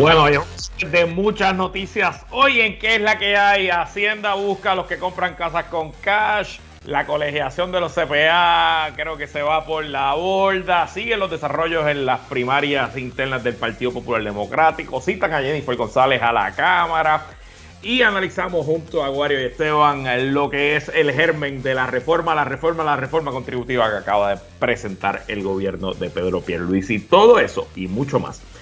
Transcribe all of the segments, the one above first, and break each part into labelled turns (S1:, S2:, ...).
S1: Bueno, de muchas noticias. Hoy en qué es la que hay, Hacienda busca a los que compran casas con cash, la colegiación de los CPA creo que se va por la borda, siguen los desarrollos en las primarias internas del Partido Popular Democrático, citan a Jennifer González a la Cámara. Y analizamos junto a Guario y Esteban lo que es el germen de la reforma, la reforma, la reforma contributiva que acaba de presentar el gobierno de Pedro Pierluisi. Todo eso y mucho más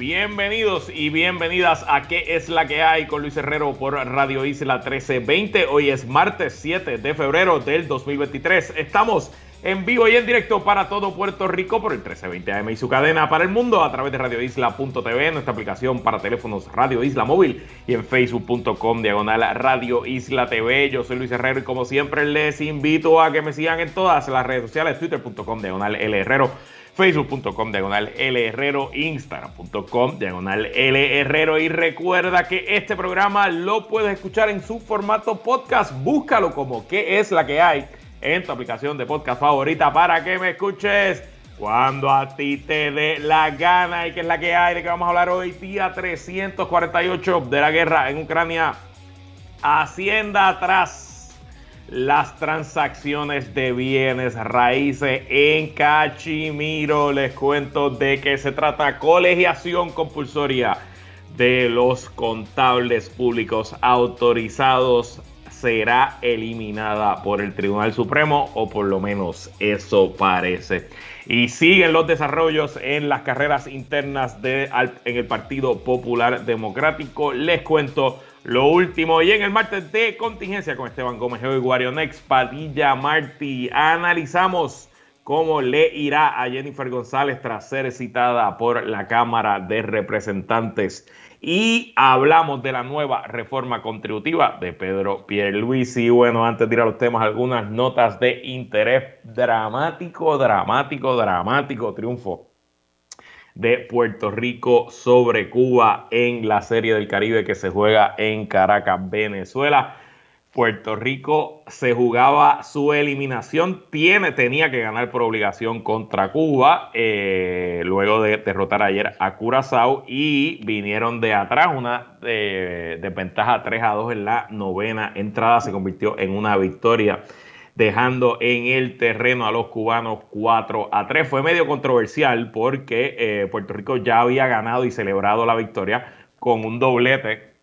S1: Bienvenidos y bienvenidas a ¿Qué es la que hay? con Luis Herrero por Radio Isla 1320. Hoy es martes 7 de febrero del 2023. Estamos en vivo y en directo para todo Puerto Rico por el 1320 AM y su cadena para el mundo a través de radioisla.tv, nuestra aplicación para teléfonos Radio Isla Móvil y en facebook.com diagonal Radio Isla TV. Yo soy Luis Herrero y como siempre les invito a que me sigan en todas las redes sociales, twitter.com diagonal L Herrero facebook.com diagonal instagram.com diagonal L y recuerda que este programa lo puedes escuchar en su formato podcast, búscalo como qué es la que hay en tu aplicación de podcast favorita para que me escuches cuando a ti te dé la gana. Y que es la que hay de que vamos a hablar hoy día 348 de la guerra en Ucrania. Hacienda atrás las transacciones de bienes raíces en Cachimiro. Les cuento de que se trata colegiación compulsoria de los contables públicos autorizados será eliminada por el Tribunal Supremo o por lo menos eso parece. Y siguen los desarrollos en las carreras internas de, en el Partido Popular Democrático. Les cuento lo último, y en el martes de contingencia con Esteban Gómez y Guarionex, Padilla Martí, analizamos cómo le irá a Jennifer González tras ser citada por la Cámara de Representantes. Y hablamos de la nueva reforma contributiva de Pedro Pierluisi. Bueno, antes de ir a los temas, algunas notas de interés dramático, dramático, dramático triunfo de Puerto Rico sobre Cuba en la Serie del Caribe que se juega en Caracas, Venezuela. Puerto Rico se jugaba su eliminación, tiene, tenía que ganar por obligación contra Cuba, eh, luego de derrotar ayer a Curazao y vinieron de atrás, una eh, desventaja 3 a 2 en la novena entrada, se convirtió en una victoria dejando en el terreno a los cubanos 4 a 3. Fue medio controversial porque eh, Puerto Rico ya había ganado y celebrado la victoria con un doblete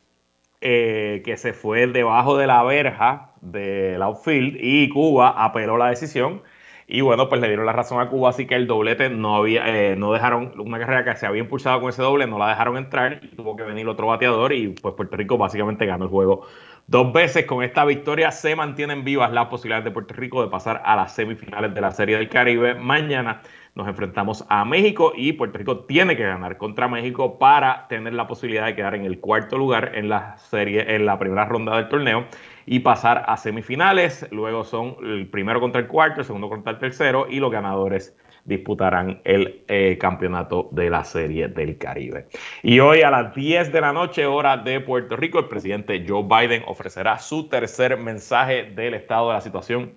S1: eh, que se fue debajo de la verja del outfield y Cuba apeló la decisión. Y bueno, pues le dieron la razón a Cuba, así que el doblete no había, eh, no dejaron, una carrera que se había impulsado con ese doble, no la dejaron entrar y tuvo que venir otro bateador y pues Puerto Rico básicamente ganó el juego Dos veces con esta victoria se mantienen vivas las posibilidades de Puerto Rico de pasar a las semifinales de la Serie del Caribe. Mañana nos enfrentamos a México y Puerto Rico tiene que ganar contra México para tener la posibilidad de quedar en el cuarto lugar en la serie, en la primera ronda del torneo y pasar a semifinales. Luego son el primero contra el cuarto, el segundo contra el tercero y los ganadores disputarán el eh, campeonato de la Serie del Caribe. Y hoy a las 10 de la noche, hora de Puerto Rico, el presidente Joe Biden ofrecerá su tercer mensaje del estado de la situación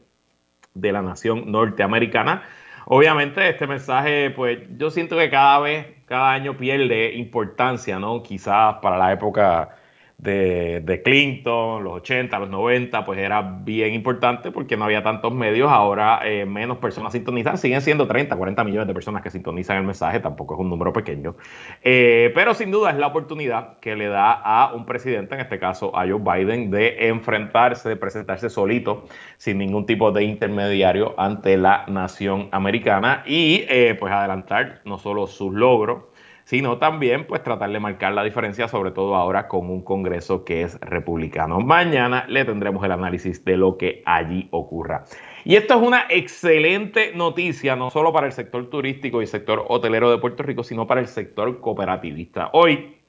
S1: de la nación norteamericana. Obviamente este mensaje, pues yo siento que cada vez, cada año pierde importancia, ¿no? Quizás para la época de, Clinton, los 80, los 90, pues era bien importante porque no había tantos medios, ahora eh, menos personas sintonizan, siguen siendo 30, 40 millones de personas que sintonizan el mensaje, tampoco es un número pequeño, eh, pero sin duda es la oportunidad que le da a un presidente, en este caso a Joe Biden, de enfrentarse, de presentarse solito, sin ningún tipo de intermediario ante la nación americana y eh, pues adelantar no solo sus logros, sino también pues tratar de marcar la diferencia, sobre todo ahora con un Congreso que es republicano. Mañana le tendremos el análisis de lo que allí ocurra. Y esto es una excelente noticia, no solo para el sector turístico y sector hotelero de Puerto Rico, sino para el sector cooperativista. Hoy,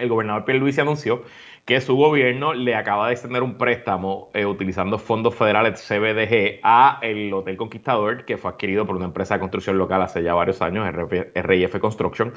S1: el gobernador Pierluisi anunció que su gobierno le acaba de extender un préstamo eh, utilizando fondos federales CBDG a el Hotel Conquistador, que fue adquirido por una empresa de construcción local hace ya varios años, RIF Construction,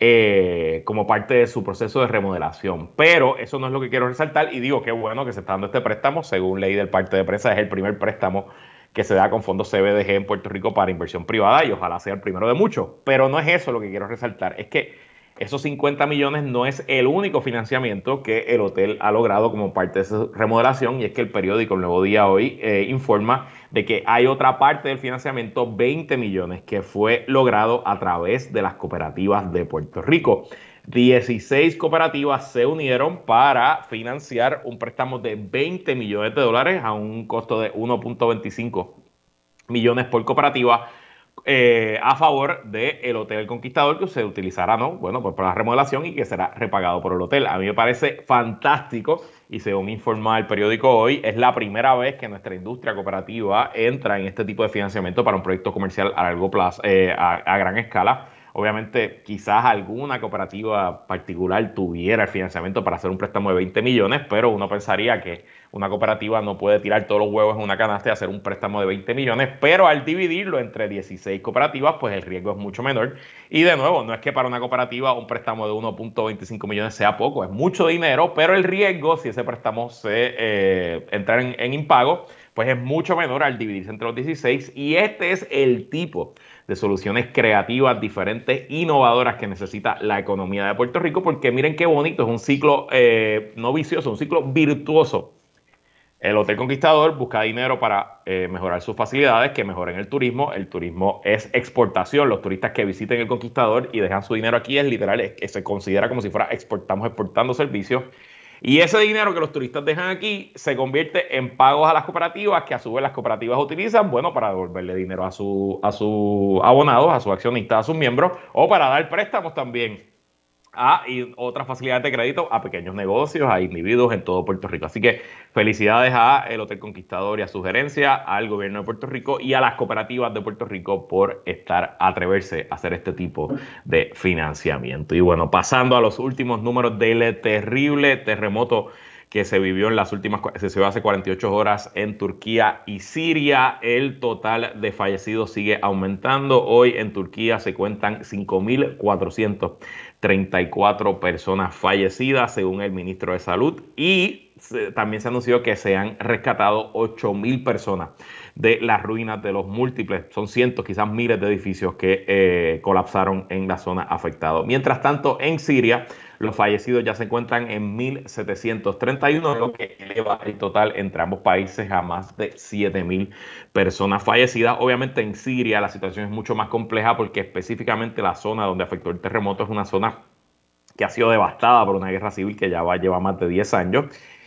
S1: eh, como parte de su proceso de remodelación. Pero eso no es lo que quiero resaltar y digo que bueno que se está dando este préstamo, según ley del parte de prensa, es el primer préstamo que se da con fondos CBDG en Puerto Rico para inversión privada y ojalá sea el primero de muchos. Pero no es eso lo que quiero resaltar, es que esos 50 millones no es el único financiamiento que el hotel ha logrado como parte de su remodelación y es que el periódico El Nuevo Día hoy eh, informa de que hay otra parte del financiamiento, 20 millones, que fue logrado a través de las cooperativas de Puerto Rico. 16 cooperativas se unieron para financiar un préstamo de 20 millones de dólares a un costo de 1.25 millones por cooperativa eh, a favor del Hotel Conquistador que se utilizará, ¿no? Bueno, pues para la remodelación y que será repagado por el hotel. A mí me parece fantástico y según informa el periódico hoy, es la primera vez que nuestra industria cooperativa entra en este tipo de financiamiento para un proyecto comercial a largo plazo, eh, a gran escala Obviamente, quizás alguna cooperativa particular tuviera el financiamiento para hacer un préstamo de 20 millones, pero uno pensaría que una cooperativa no puede tirar todos los huevos en una canasta y hacer un préstamo de 20 millones, pero al dividirlo entre 16 cooperativas, pues el riesgo es mucho menor. Y de nuevo, no es que para una cooperativa un préstamo de 1.25 millones sea poco, es mucho dinero, pero el riesgo, si ese préstamo se eh, entra en, en impago, pues es mucho menor al dividirse entre los 16 y este es el tipo de soluciones creativas, diferentes, innovadoras que necesita la economía de Puerto Rico, porque miren qué bonito, es un ciclo eh, no vicioso, un ciclo virtuoso. El Hotel Conquistador busca dinero para eh, mejorar sus facilidades, que mejoren el turismo. El turismo es exportación. Los turistas que visiten el Conquistador y dejan su dinero aquí es literal, es que se considera como si fuera exportamos exportando servicios. Y ese dinero que los turistas dejan aquí se convierte en pagos a las cooperativas, que a su vez las cooperativas utilizan, bueno, para devolverle dinero a sus a su abonados, a sus accionistas, a sus miembros, o para dar préstamos también a y otras facilidades de crédito a pequeños negocios, a individuos en todo Puerto Rico. Así que felicidades a el Hotel Conquistador y a su gerencia, al gobierno de Puerto Rico y a las cooperativas de Puerto Rico por estar atreverse a hacer este tipo de financiamiento. Y bueno, pasando a los últimos números del terrible terremoto que se vivió en las últimas, se vivió hace 48 horas en Turquía y Siria. El total de fallecidos sigue aumentando. Hoy en Turquía se cuentan 5.434 personas fallecidas, según el ministro de Salud. Y también se anunció que se han rescatado 8.000 personas de las ruinas de los múltiples, son cientos, quizás miles de edificios que eh, colapsaron en la zona afectada. Mientras tanto, en Siria, los fallecidos ya se encuentran en 1.731, lo que eleva el total entre ambos países a más de 7.000 personas fallecidas. Obviamente en Siria la situación es mucho más compleja porque específicamente la zona donde afectó el terremoto es una zona que ha sido devastada por una guerra civil que ya va, lleva más de 10 años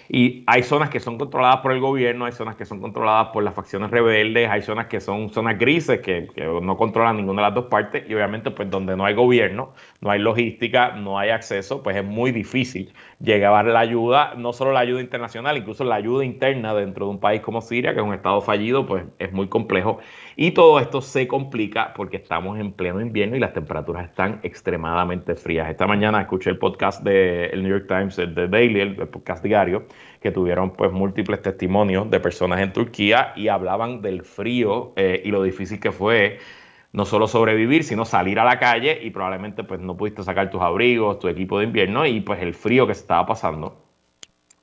S1: y hay zonas que son controladas por el gobierno, hay zonas que son controladas por las facciones rebeldes, hay zonas que son zonas grises que, no controlan ninguna de las dos partes y obviamente pues donde no hay gobierno, no hay logística, no hay acceso, pues es muy difícil llegar la ayuda, no solo la ayuda internacional, incluso la ayuda interna dentro de un país como Siria, que es un estado fallido, pues es muy complejo. Y todo esto se complica porque estamos en pleno invierno y las temperaturas están extremadamente frías. Esta mañana escuché el podcast del New York Times, de Daily, el podcast diario, que tuvieron pues múltiples testimonios de personas en Turquía y hablaban del frío eh, y lo difícil que fue no solo sobrevivir, sino salir a la calle y probablemente pues no pudiste sacar tus abrigos, tu equipo de invierno y pues el frío que se estaba pasando.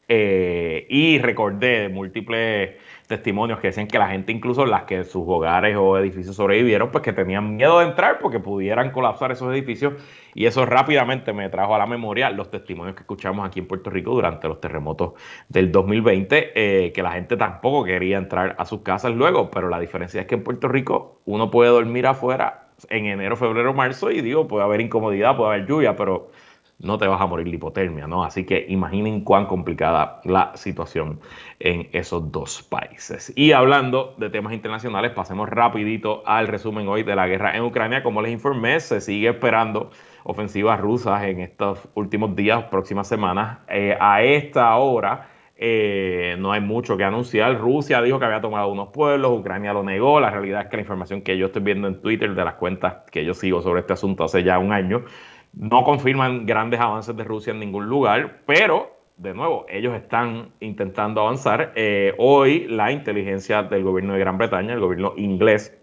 S1: Eh, y recordé múltiples testimonios que decían que la gente, incluso las que sus hogares o edificios sobrevivieron, pues que tenían miedo de entrar porque pudieran colapsar esos edificios. Y eso rápidamente me trajo a la memoria los testimonios que escuchamos aquí en Puerto Rico durante los terremotos del 2020, eh, que la gente tampoco quería entrar a sus casas luego, pero la diferencia es que en Puerto Rico uno puede dormir afuera en enero, febrero, marzo y digo, puede haber incomodidad, puede haber lluvia, pero no te vas a morir de hipotermia, ¿no? Así que imaginen cuán complicada la situación en esos dos países. Y hablando de temas internacionales, pasemos rapidito al resumen hoy de la guerra en Ucrania. Como les informé, se sigue esperando ofensivas rusas en estos últimos días, próximas semanas. Eh, a esta hora eh, no hay mucho que anunciar. Rusia dijo que había tomado unos pueblos, Ucrania lo negó. La realidad es que la información que yo estoy viendo en Twitter de las cuentas que yo sigo sobre este asunto hace ya un año no confirman grandes avances de Rusia en ningún lugar, pero de nuevo, ellos están intentando avanzar. Eh, hoy la inteligencia del gobierno de Gran Bretaña, el gobierno inglés,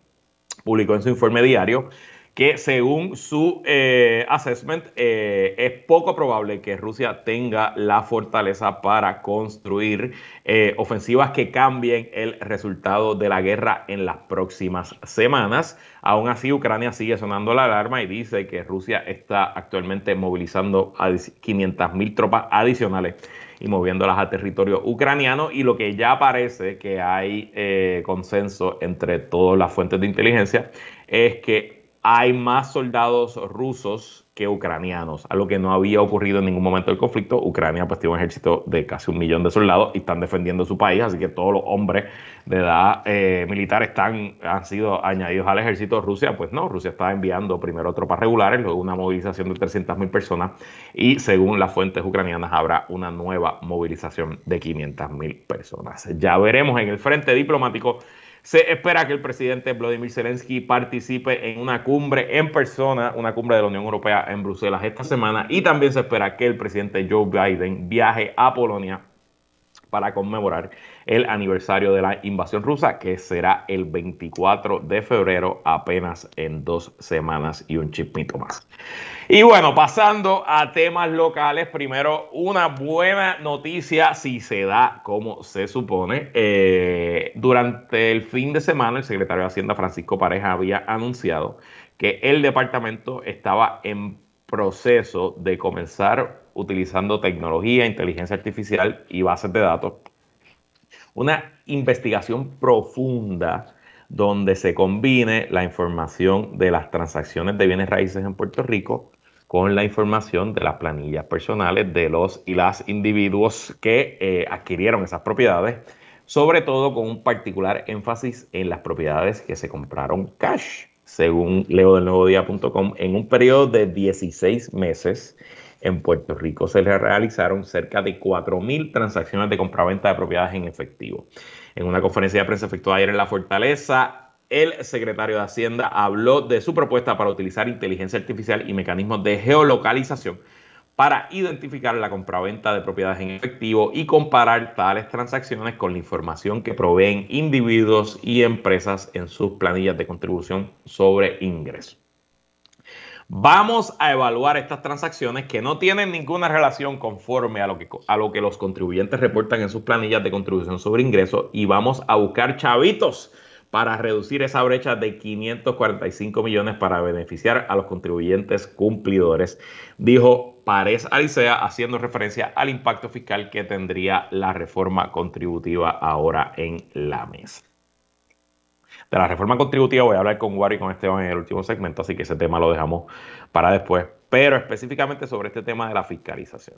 S1: publicó en su informe diario que según su eh, assessment eh, es poco probable que Rusia tenga la fortaleza para construir eh, ofensivas que cambien el resultado de la guerra en las próximas semanas. Aún así, Ucrania sigue sonando la alarma y dice que Rusia está actualmente movilizando a 500 mil tropas adicionales y moviéndolas a territorio ucraniano y lo que ya parece que hay consenso entre todas las fuentes de inteligencia es que hay más soldados rusos que ucranianos, algo que no había ocurrido en ningún momento del conflicto. Ucrania pues tiene un ejército de casi un millón de soldados y están defendiendo su país, así que todos los hombres de edad eh, militar han sido añadidos al ejército. Rusia, pues no, Rusia está enviando primero tropas regulares, luego una movilización de 300.000 personas y según las fuentes ucranianas habrá una nueva movilización de 500.000 personas. Ya veremos en el frente diplomático se espera que el presidente Vladimir Zelensky participe en una cumbre en persona, una cumbre de la Unión Europea en Bruselas esta semana y también se espera que el presidente Joe Biden viaje a Polonia para conmemorar el aniversario de la invasión rusa, que será el 24 de febrero, apenas en dos semanas y un chispito más. Y bueno, pasando a temas locales, primero una buena noticia, si se da como se supone. Eh, durante el fin de semana, el secretario de Hacienda Francisco Pareja había anunciado que el departamento estaba en proceso de comenzar utilizando tecnología, inteligencia artificial y bases de datos una investigación profunda donde se combine la información de las transacciones de bienes raíces en Puerto Rico con la información de las planillas personales de los y las individuos que eh, adquirieron esas propiedades, sobre todo con un particular énfasis en las propiedades que se compraron cash, según leo del nuevo día.com, en un periodo de 16 meses en Puerto Rico se realizaron cerca de 4.000 transacciones de compraventa de propiedades en efectivo. En una conferencia de prensa efectuada ayer en La Fortaleza, el secretario de Hacienda habló de su propuesta para utilizar inteligencia artificial y mecanismos de geolocalización para identificar la compraventa de propiedades en efectivo y comparar tales transacciones con la información que proveen individuos y empresas en sus planillas de contribución sobre ingresos. Vamos a evaluar estas transacciones que no tienen ninguna relación conforme a lo que, a lo que los contribuyentes reportan en sus planillas de contribución sobre ingresos y vamos a buscar chavitos para reducir esa brecha de 545 millones para beneficiar a los contribuyentes cumplidores, dijo Párez Alicea, haciendo referencia al impacto fiscal que tendría la reforma contributiva ahora en la mesa. De la reforma contributiva voy a hablar con Wari y con Esteban en el último segmento, así que ese tema lo dejamos para después. Pero específicamente sobre este tema de la fiscalización.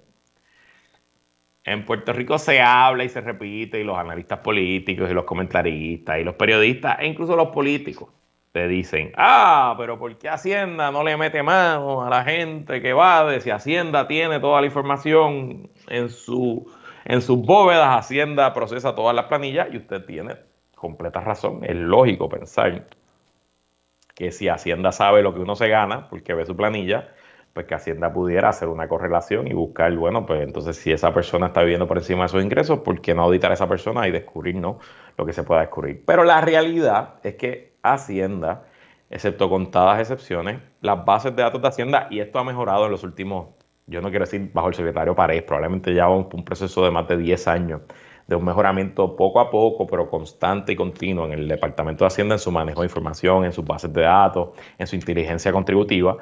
S1: En Puerto Rico se habla y se repite, y los analistas políticos, y los comentaristas, y los periodistas, e incluso los políticos, te dicen, ah, pero ¿por qué Hacienda no le mete mano a la gente que va de si Hacienda tiene toda la información en, su, en sus bóvedas, Hacienda procesa todas las planillas y usted tiene completa razón. Es lógico pensar que si Hacienda sabe lo que uno se gana, porque ve su planilla, pues que Hacienda pudiera hacer una correlación y buscar, bueno, pues entonces si esa persona está viviendo por encima de sus ingresos, ¿por qué no auditar a esa persona y descubrir ¿no? lo que se pueda descubrir? Pero la realidad es que Hacienda, excepto contadas excepciones, las bases de datos de Hacienda, y esto ha mejorado en los últimos, yo no quiero decir bajo el secretario Paredes, probablemente ya un, un proceso de más de 10 años de un mejoramiento poco a poco, pero constante y continuo en el Departamento de Hacienda en su manejo de información, en sus bases de datos, en su inteligencia contributiva.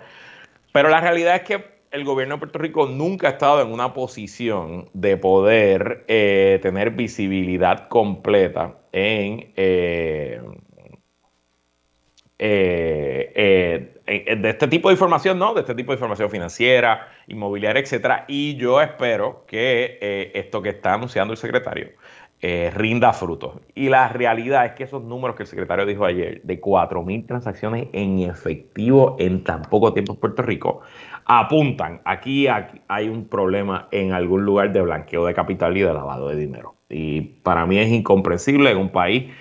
S1: Pero la realidad es que el gobierno de Puerto Rico nunca ha estado en una posición de poder eh, tener visibilidad completa en, eh, eh, de este tipo de información, ¿no? De este tipo de información financiera, inmobiliaria, etcétera. Y yo espero que eh, esto que está anunciando el secretario eh, rinda frutos. Y la realidad es que esos números que el secretario dijo ayer, de 4.000 transacciones en efectivo en tan poco tiempo en Puerto Rico, apuntan, aquí, aquí hay un problema en algún lugar de blanqueo de capital y de lavado de dinero. Y para mí es incomprensible en un país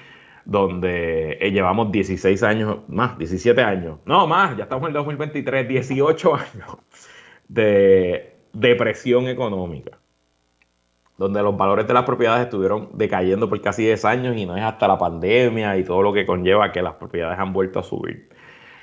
S1: donde eh, llevamos 16 años, más, 17 años, no más, ya estamos en el 2023, 18 años de depresión económica, donde los valores de las propiedades estuvieron decayendo por casi 10 años y no es hasta la pandemia y todo lo que conlleva que las propiedades han vuelto a subir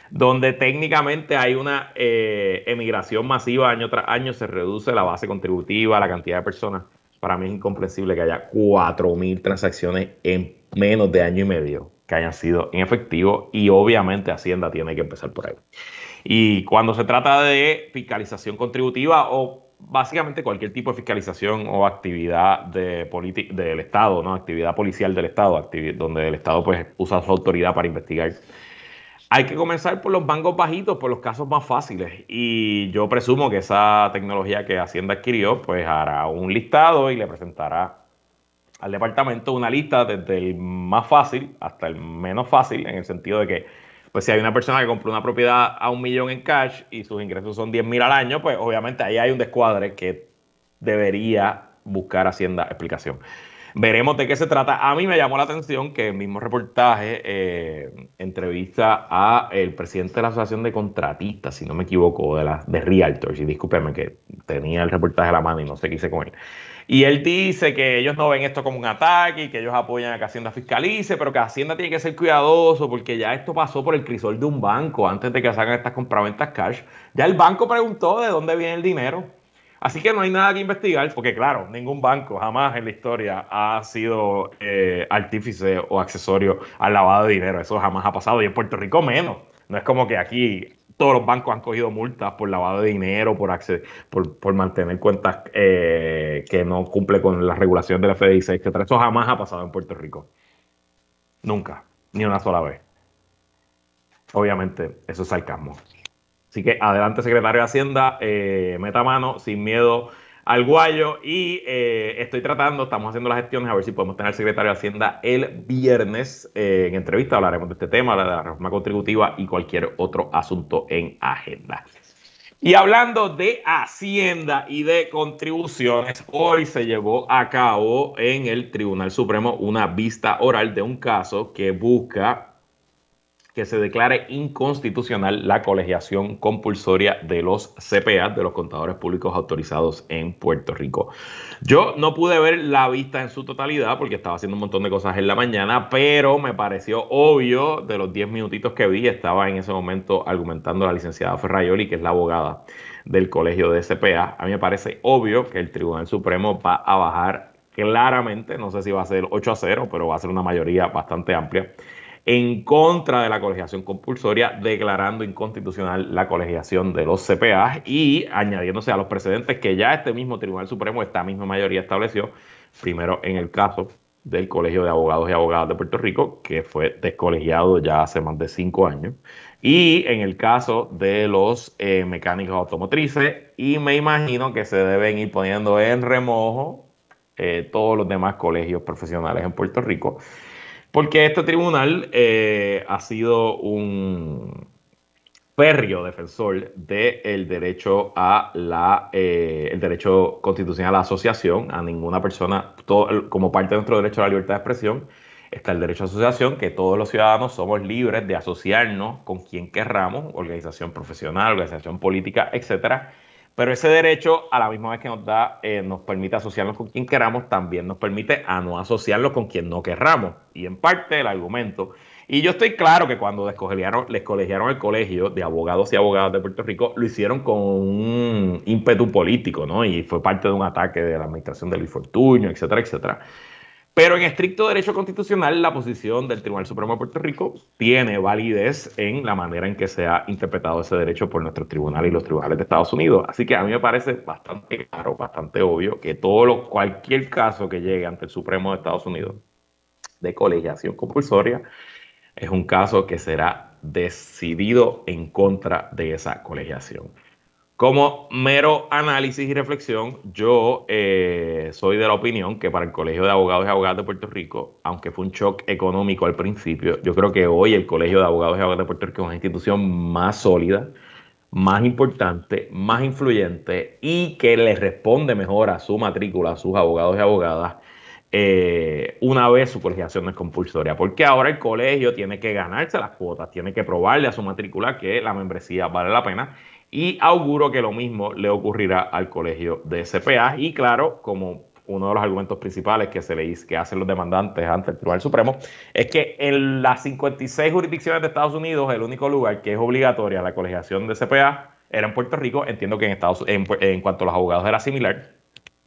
S1: donde técnicamente hay una eh, emigración masiva año tras año, se reduce la base contributiva, la cantidad de personas. Para mí es incomprensible que haya 4.000 transacciones en menos de año y medio que hayan sido en efectivo y obviamente Hacienda tiene que empezar por ahí. Y cuando se trata de fiscalización contributiva o básicamente cualquier tipo de fiscalización o actividad de del Estado, ¿no? actividad policial del Estado, donde el Estado pues, usa su autoridad para investigar hay que comenzar por los bancos bajitos, por los casos más fáciles. Y yo presumo que esa tecnología que Hacienda adquirió, pues hará un listado y le presentará al departamento una lista desde el más fácil hasta el menos fácil, en el sentido de que, pues si hay una persona que compró una propiedad a un millón en cash y sus ingresos son 10 mil al año, pues obviamente ahí hay un descuadre que debería buscar Hacienda explicación. Veremos de qué se trata. A mí me llamó la atención que el mismo reportaje eh, entrevista a el presidente de la Asociación de Contratistas, si no me equivoco, de, la, de Realtors, y discúlpeme que tenía el reportaje a la mano y no sé qué hice con él. Y él dice que ellos no ven esto como un ataque y que ellos apoyan a que Hacienda fiscalice, pero que Hacienda tiene que ser cuidadoso porque ya esto pasó por el crisol de un banco antes de que se hagan estas compraventas cash. Ya el banco preguntó de dónde viene el dinero. Así que no hay nada que investigar, porque claro, ningún banco jamás en la historia ha sido eh, artífice o accesorio al lavado de dinero. Eso jamás ha pasado y en Puerto Rico menos. No es como que aquí todos los bancos han cogido multas por lavado de dinero, por, por, mantener cuentas eh, que no cumple con las regulaciones de la FDIC, etc. Eso jamás ha pasado en Puerto Rico. Nunca, ni una sola vez. Obviamente, eso es sarcasmo. Así que adelante, secretario de Hacienda, eh, meta mano sin miedo al guayo y eh, estoy tratando, estamos haciendo las gestiones a ver si podemos tener al secretario de Hacienda el viernes eh, en entrevista. Hablaremos de este tema, la reforma contributiva y cualquier otro asunto en agenda. Y hablando de Hacienda y de contribuciones, hoy se llevó a cabo en el Tribunal Supremo una vista oral de un caso que busca que se declare inconstitucional la colegiación compulsoria de los CPA, de los contadores públicos autorizados en Puerto Rico. Yo no pude ver la vista en su totalidad porque estaba haciendo un montón de cosas en la mañana, pero me pareció obvio de los 10 minutitos que vi, estaba en ese momento argumentando la licenciada Ferrayoli, que es la abogada del colegio de CPA. A mí me parece obvio que el Tribunal Supremo va a bajar claramente, no sé si va a ser 8 a 0, pero va a ser una mayoría bastante amplia en contra de la colegiación compulsoria, declarando inconstitucional la colegiación de los CPA y añadiéndose a los precedentes que ya este mismo Tribunal Supremo, esta misma mayoría estableció, primero en el caso del Colegio de Abogados y Abogadas de Puerto Rico, que fue descolegiado ya hace más de cinco años, y en el caso de los eh, mecánicos automotrices, y me imagino que se deben ir poniendo en remojo eh, todos los demás colegios profesionales en Puerto Rico porque este tribunal eh, ha sido un férreo defensor del derecho a la eh, el derecho constitucional a la asociación, a ninguna persona, como parte de nuestro derecho a la libertad de expresión, está el derecho a asociación, que todos los ciudadanos somos libres de asociarnos con quien querramos, organización profesional, organización política, etcétera, pero ese derecho, a la misma vez que nos da, eh, nos permite asociarnos con quien queramos, también nos permite a no asociarnos con quien no querramos. Y en parte el argumento. Y yo estoy claro que cuando les colegiaron el colegio de abogados y abogadas de Puerto Rico, lo hicieron con un ímpetu político, ¿no? Y fue parte de un ataque de la administración de Luis Fortuño, etcétera, etcétera. Pero en estricto derecho constitucional, la posición del Tribunal Supremo de Puerto Rico tiene validez en la manera en que se ha interpretado ese derecho por nuestro tribunal y los tribunales de Estados Unidos. Así que a mí me parece bastante claro, bastante obvio que todo lo, cualquier caso que llegue ante el Supremo de Estados Unidos de colegiación compulsoria es un caso que será decidido en contra de esa colegiación. Como mero análisis y reflexión, yo eh, soy de la opinión que para el Colegio de Abogados y Abogadas de Puerto Rico, aunque fue un shock económico al principio, yo creo que hoy el Colegio de Abogados y Abogadas de Puerto Rico es una institución más sólida, más importante, más influyente y que le responde mejor a su matrícula, a sus abogados y abogadas, eh, una vez su colegiación no es compulsoria. Porque ahora el colegio tiene que ganarse las cuotas, tiene que probarle a su matrícula que la membresía vale la pena y auguro que lo mismo le ocurrirá al colegio de CPA y claro, como uno de los argumentos principales que se le que hacen los demandantes ante el Tribunal Supremo es que en las 56 jurisdicciones de Estados Unidos el único lugar que es obligatoria la colegiación de CPA era en Puerto Rico, entiendo que en Estados en, en cuanto a los abogados era similar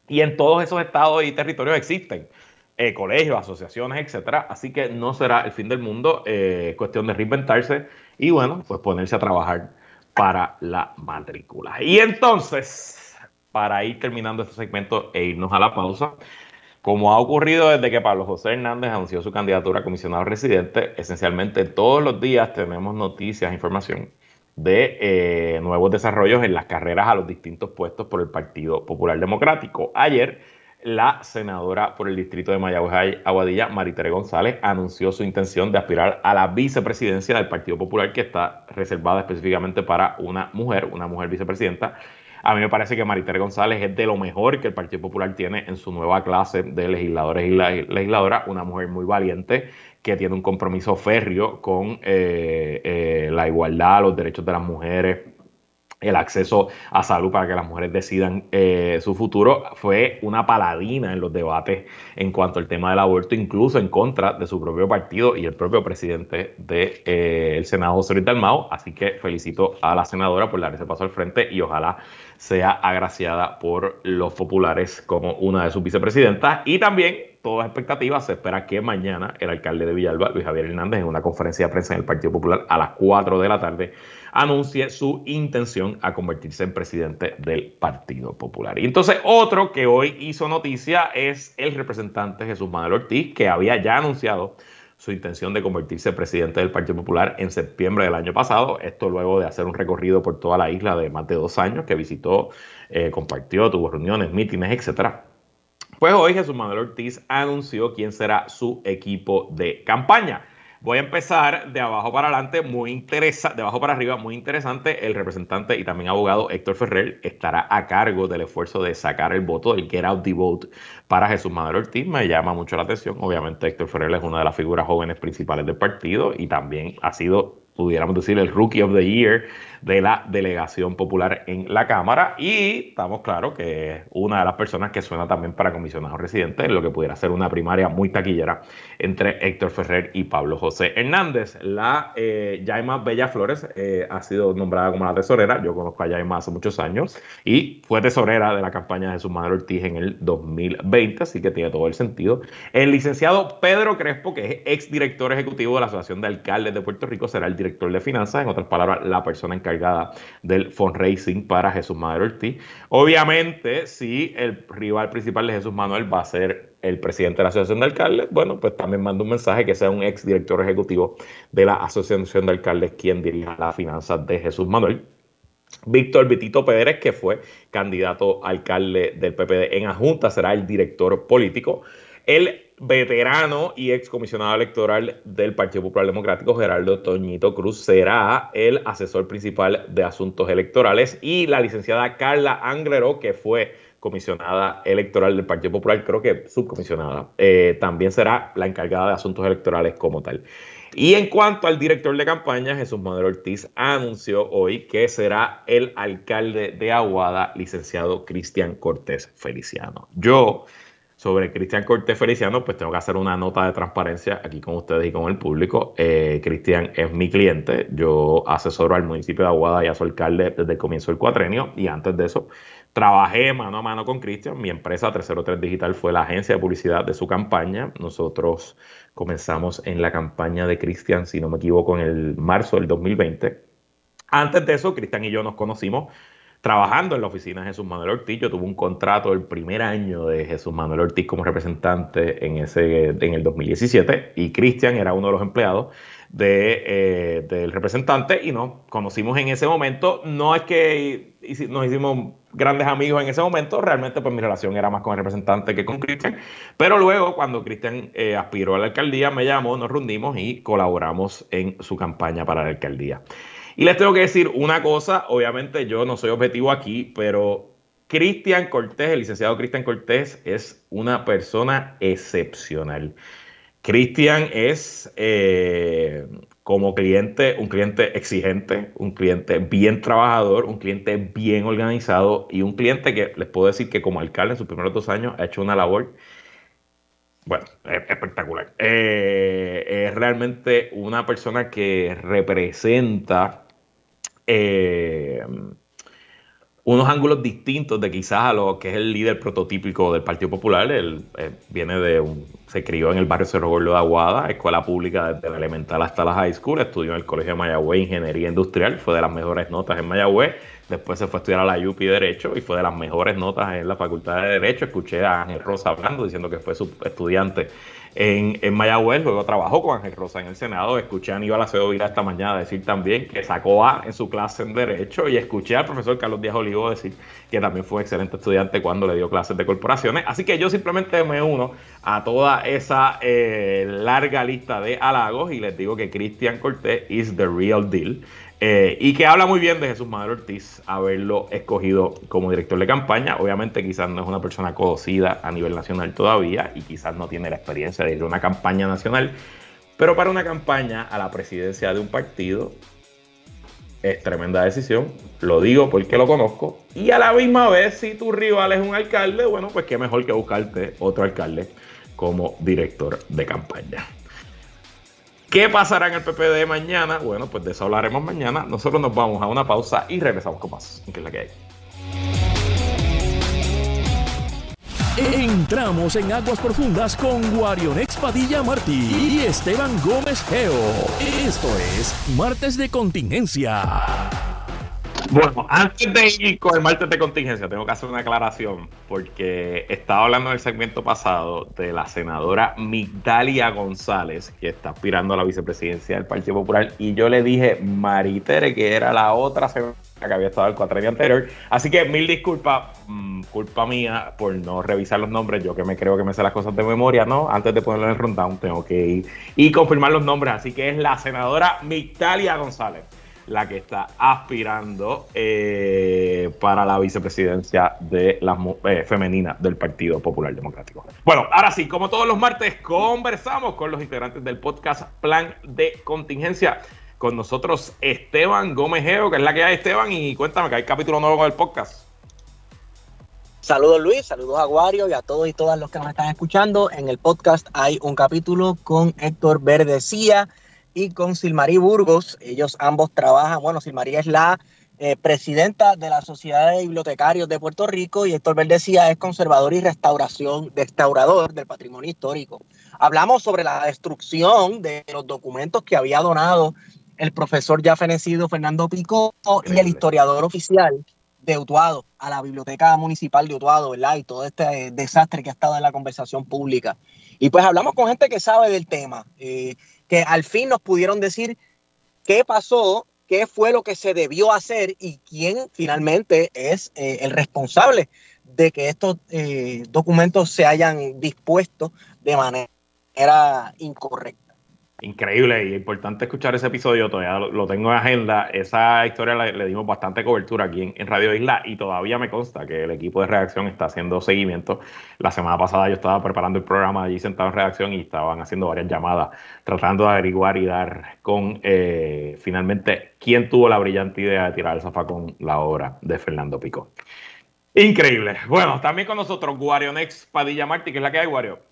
S1: y en todos esos estados y territorios existen eh, colegios, asociaciones, etcétera. Así que no será el fin del mundo, eh, cuestión de reinventarse y bueno, pues ponerse a trabajar para la matrícula. Y entonces, para ir terminando este segmento e irnos a la pausa, como ha ocurrido desde que Pablo José Hernández anunció su candidatura a comisionado residente, esencialmente todos los días tenemos noticias, información de eh, nuevos desarrollos en las carreras a los distintos puestos por el Partido Popular Democrático. Ayer la senadora por el distrito de Mayagüez Aguadilla, Maritere González, anunció su intención de aspirar a la vicepresidencia del Partido Popular, que está reservada específicamente para una mujer, una mujer vicepresidenta. A mí me parece que Maritere González es de lo mejor que el Partido Popular tiene en su nueva clase de legisladores y legisladoras, una mujer muy valiente que tiene un compromiso férreo con eh, eh, la igualdad, los derechos de las mujeres, el acceso a salud para que las mujeres decidan eh, su futuro, fue una paladina en los debates en cuanto al tema del aborto, incluso en contra de su propio partido y el propio presidente del eh, Senado, José Luis. Así que felicito a la senadora por dar ese paso al frente y ojalá sea agraciada por los populares como una de sus vicepresidentas. Y también, todas expectativas, se espera que mañana el alcalde de Villalba, Luis Javier Hernández, en una conferencia de prensa en el Partido Popular a las 4 de la tarde, anuncie su intención a convertirse en presidente del Partido Popular. Y entonces otro que hoy hizo noticia es el representante Jesús Manuel Ortiz, que había ya anunciado su intención de convertirse en presidente del Partido Popular en septiembre del año pasado. Esto luego de hacer un recorrido por toda la isla de más de dos años que visitó, eh, compartió, tuvo reuniones, mítines, etcétera. Pues hoy Jesús Manuel Ortiz anunció quién será su equipo de campaña. Voy a empezar de abajo para adelante, muy interesante, de abajo para arriba, muy interesante. El representante y también abogado Héctor Ferrer estará a cargo del esfuerzo de sacar el voto, el Get Out the Vote para Jesús Madero Ortiz. Me llama mucho la atención. Obviamente Héctor Ferrer es una de las figuras jóvenes principales del partido y también ha sido pudiéramos decir, el Rookie of the Year de la delegación popular en la Cámara. Y estamos claros que es una de las personas que suena también para comisionado residente, en lo que pudiera ser una primaria muy taquillera entre Héctor Ferrer y Pablo José Hernández. La eh, Yaima Bella Flores eh, ha sido nombrada como la tesorera. Yo conozco a Yaima hace muchos años y fue tesorera de la campaña de su madre Ortiz en el 2020, así que tiene todo el sentido. El licenciado Pedro Crespo, que es ex director ejecutivo de la Asociación de Alcaldes de Puerto Rico, será el director de finanzas, en otras palabras, la persona encargada del fundraising para Jesús Manuel Ortiz. Obviamente, si el rival principal de Jesús Manuel va a ser el presidente de la Asociación de Alcaldes, bueno, pues también mando un mensaje que sea un ex director ejecutivo de la Asociación de Alcaldes quien dirija las finanzas de Jesús Manuel. Víctor Vitito Pérez, que fue candidato alcalde del PPD en Ajunta, será el director político. El veterano y excomisionado electoral del Partido Popular Democrático, Gerardo Toñito Cruz, será el asesor principal de asuntos electorales y la licenciada Carla Angrero, que fue comisionada electoral del Partido Popular, creo que subcomisionada, eh, también será la encargada de asuntos electorales como tal. Y en cuanto al director de campaña, Jesús Manuel Ortiz anunció hoy que será el alcalde de Aguada, licenciado Cristian Cortés Feliciano. Yo sobre Cristian Cortés Feliciano, pues tengo que hacer una nota de transparencia aquí con ustedes y con el público. Eh, Cristian es mi cliente, yo asesoro al municipio de Aguada y a su alcalde desde el comienzo del cuatrenio y antes de eso trabajé mano a mano con Cristian. Mi empresa 303 Digital fue la agencia de publicidad de su campaña. Nosotros comenzamos en la campaña de Cristian, si no me equivoco, en el marzo del 2020. Antes de eso, Cristian y yo nos conocimos trabajando en la oficina de Jesús Manuel Ortiz. Yo tuve un contrato el primer año de Jesús Manuel Ortiz como representante en, ese, en el 2017 y Cristian era uno de los empleados de, eh, del representante y nos conocimos en ese momento. No es que nos hicimos grandes amigos en ese momento, realmente pues mi relación era más con el representante que con Cristian, pero luego cuando Cristian eh, aspiró a la alcaldía me llamó, nos reunimos y colaboramos en su campaña para la alcaldía. Y les tengo que decir una cosa, obviamente yo no soy objetivo aquí, pero Cristian Cortés, el licenciado Cristian Cortés, es una persona excepcional. Cristian es, eh, como cliente, un cliente exigente, un cliente bien trabajador, un cliente bien organizado y un cliente que les puedo decir que como alcalde en sus primeros dos años ha hecho una labor, bueno, espectacular. Eh, es realmente una persona que representa eh, unos ángulos distintos de quizás a lo que es el líder prototípico del Partido Popular. Él eh, viene de un, se crió en el barrio Cerro Gordo de Aguada, escuela pública desde la elemental hasta la high school, estudió en el Colegio de Mayagüez Ingeniería Industrial, fue de las mejores notas en Mayagüez, después se fue a estudiar a la UPI Derecho y fue de las mejores notas en la Facultad de Derecho. Escuché a Ángel Rosa hablando, diciendo que fue su estudiante en, en, Mayagüez, luego trabajó con Ángel Rosa en el Senado. Escuché a Aníbal Acevedo Vila esta mañana decir también que sacó A en su clase en Derecho y escuché al profesor Carlos Díaz Olivo decir que también fue excelente estudiante cuando le dio clases de corporaciones. Así que yo simplemente me uno a toda esa eh, larga lista de halagos y les digo que Cristian Cortés is the real deal. Eh, y que habla muy bien de Jesús Madero Ortiz haberlo escogido como director de campaña. Obviamente quizás no es una persona conocida a nivel nacional todavía y quizás no tiene la experiencia de ir a una campaña nacional, pero para una campaña a la presidencia de un partido es tremenda decisión. Lo digo porque lo conozco. Y a la misma vez, si tu rival es un alcalde, bueno, pues qué mejor que buscarte otro alcalde como director de campaña. ¿Qué pasará en el PPD mañana? Bueno, pues de eso hablaremos mañana. Nosotros nos vamos a una pausa y regresamos con más. ¿Qué es la que hay?
S2: Entramos en aguas profundas con Guarionex Padilla Martí y Esteban Gómez Geo. Esto es Martes de Contingencia.
S1: Bueno, antes de ir con el martes de contingencia, tengo que hacer una aclaración, porque estaba hablando en el segmento pasado de la senadora Migdalia González, que está aspirando a la vicepresidencia del Partido Popular, y yo le dije Maritere, que era la otra senadora que había estado el cuatrenio anterior. Así que mil disculpas, mm, culpa mía por no revisar los nombres. Yo que me creo que me sé las cosas de memoria, ¿no? Antes de ponerlo en el rundown, tengo que ir y confirmar los nombres. Así que es la senadora Migdalia González la que está aspirando eh, para la vicepresidencia de la eh, femenina del Partido Popular Democrático. Bueno, ahora sí, como todos los martes, conversamos con los integrantes del podcast Plan de Contingencia. Con nosotros Esteban Gómez Geo, que es la que hay Esteban, y cuéntame que hay capítulo nuevo del podcast.
S3: Saludos Luis, saludos a Aguario y a todos y todas los que nos están escuchando. En el podcast hay un capítulo con Héctor Verdecía y con Silmarí Burgos. Ellos ambos trabajan, bueno, Silmarí es la eh, presidenta de la Sociedad de Bibliotecarios de Puerto Rico y Héctor Verdecía es conservador y restauración, restaurador del patrimonio histórico. Hablamos sobre la destrucción de los documentos que había donado el profesor ya fenecido Fernando Picó y el historiador oficial de Utuado a la Biblioteca Municipal de Utuado, ¿verdad? Y todo este desastre que ha estado en la conversación pública. Y pues hablamos con gente que sabe del tema. Eh, que al fin nos pudieron decir qué pasó, qué fue lo que se debió hacer y quién finalmente es eh, el responsable de que estos eh, documentos se hayan dispuesto de manera incorrecta.
S1: Increíble y importante escuchar ese episodio, todavía lo, tengo en agenda. Esa historia le, dimos bastante cobertura aquí en, Radio Isla y todavía me consta que el equipo de redacción está haciendo seguimiento. La semana pasada yo estaba preparando el programa allí sentado en redacción y estaban haciendo varias llamadas tratando de averiguar y dar con eh, finalmente quién tuvo la brillante idea de tirar el zafacón la obra de Fernando Pico. Increíble. Bueno, también con nosotros Guarionex Padilla Martí, que es la que hay, Guario.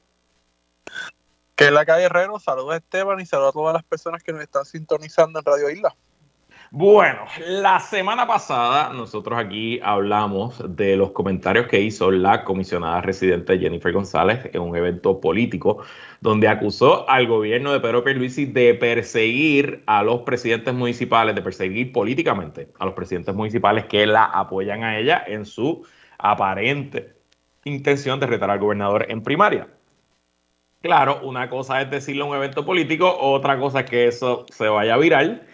S4: Que es la calle Herrero, saludos a Esteban y saludos a todas las personas que nos están sintonizando en Radio Isla.
S1: Bueno, la semana pasada nosotros aquí hablamos de los comentarios que hizo la comisionada residente Jennifer González en un evento político donde acusó al gobierno de Pedro Pierluisi de perseguir a los presidentes municipales, de perseguir políticamente a los presidentes municipales que la apoyan a ella en su aparente intención de retar al gobernador en primaria. Claro, una cosa es decirlo en un evento político, otra cosa es que eso se vaya viral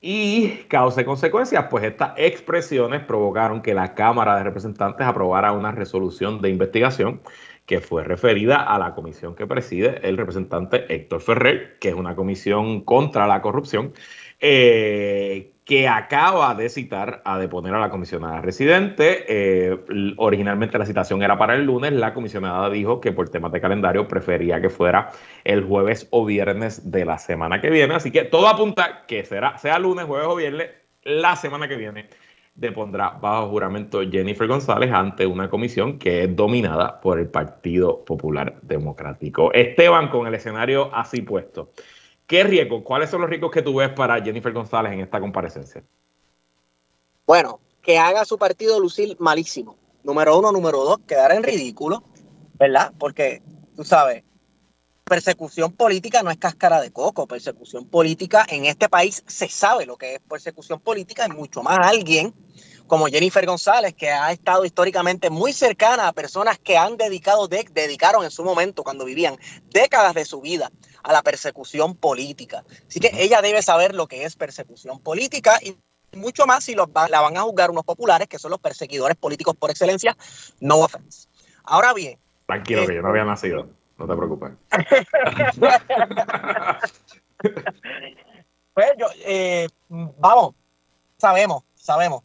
S1: y cause consecuencias. Pues estas expresiones provocaron que la Cámara de Representantes aprobara una resolución de investigación que fue referida a la comisión que preside el representante Héctor Ferrer, que es una comisión contra la corrupción, eh, que acaba de citar a deponer a la comisionada residente. Eh, originalmente la citación era para el lunes, la comisionada dijo que por temas de calendario prefería que fuera el jueves o viernes de la semana que viene, así que todo apunta que será, sea lunes, jueves o viernes, la semana que viene depondrá bajo juramento Jennifer González ante una comisión que es dominada por el Partido Popular Democrático. Esteban, con el escenario así puesto. ¿Qué riesgos? ¿Cuáles son los riesgos que tú ves para Jennifer González en esta comparecencia?
S3: Bueno, que haga su partido lucir malísimo. Número uno, número dos, quedar en ridículo, ¿verdad? Porque, tú sabes, persecución política no es cáscara de coco. Persecución política en este país se sabe lo que es persecución política, es mucho más alguien como Jennifer González, que ha estado históricamente muy cercana a personas que han dedicado, dedicaron en su momento, cuando vivían, décadas de su vida a la persecución política. Así que ella debe saber lo que es persecución política y mucho más si la van a juzgar unos populares, que son los perseguidores políticos por excelencia, no offense. Ahora bien.
S1: Tranquilo, que yo no había nacido, no te preocupes.
S3: pues yo, eh, vamos, sabemos, sabemos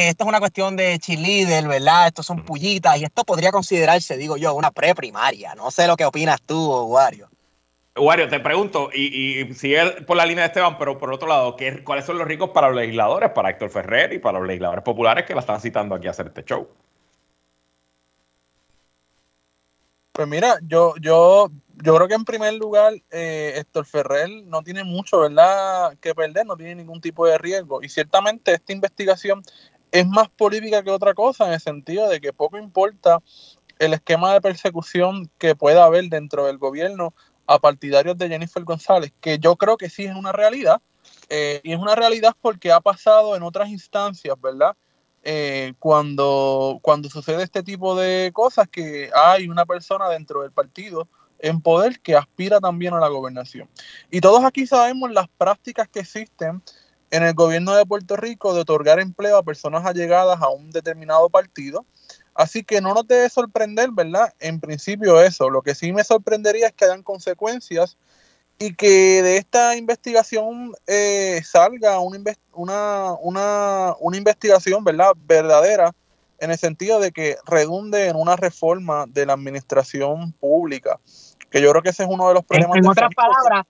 S3: que esto es una cuestión de cheerleader, ¿verdad? Estos son pullitas y esto podría considerarse, digo yo, una preprimaria. No sé lo que opinas tú, Wario.
S1: Wario, te pregunto, y, y, sigue por la línea de Esteban, pero por otro lado, ¿qué, ¿cuáles son los ricos para los legisladores, para Héctor Ferrer y para los legisladores populares que la están citando aquí a hacer este show?
S4: Pues mira, yo, yo, yo creo que en primer lugar, eh, Héctor Ferrer no tiene mucho, ¿verdad?, que perder, no tiene ningún tipo de riesgo. Y ciertamente esta investigación es más política que otra cosa, en el sentido de que poco importa el esquema de persecución que pueda haber dentro del gobierno a partidarios de Jennifer González, que yo creo que sí es una realidad, eh, y es una realidad porque ha pasado en otras instancias, ¿verdad? Eh, cuando, cuando sucede este tipo de cosas, que hay una persona dentro del partido en poder que aspira también a la gobernación. Y todos aquí sabemos las prácticas que existen en el gobierno de Puerto Rico de otorgar empleo a personas allegadas a un determinado partido Así que no nos debe sorprender, ¿verdad? En principio eso. Lo que sí me sorprendería es que hayan consecuencias y que de esta investigación eh, salga una, una, una, una, investigación, ¿verdad? Verdadera, en el sentido de que redunde en una reforma de la administración pública. Que yo creo que ese es uno de los problemas.
S3: En, otras palabras,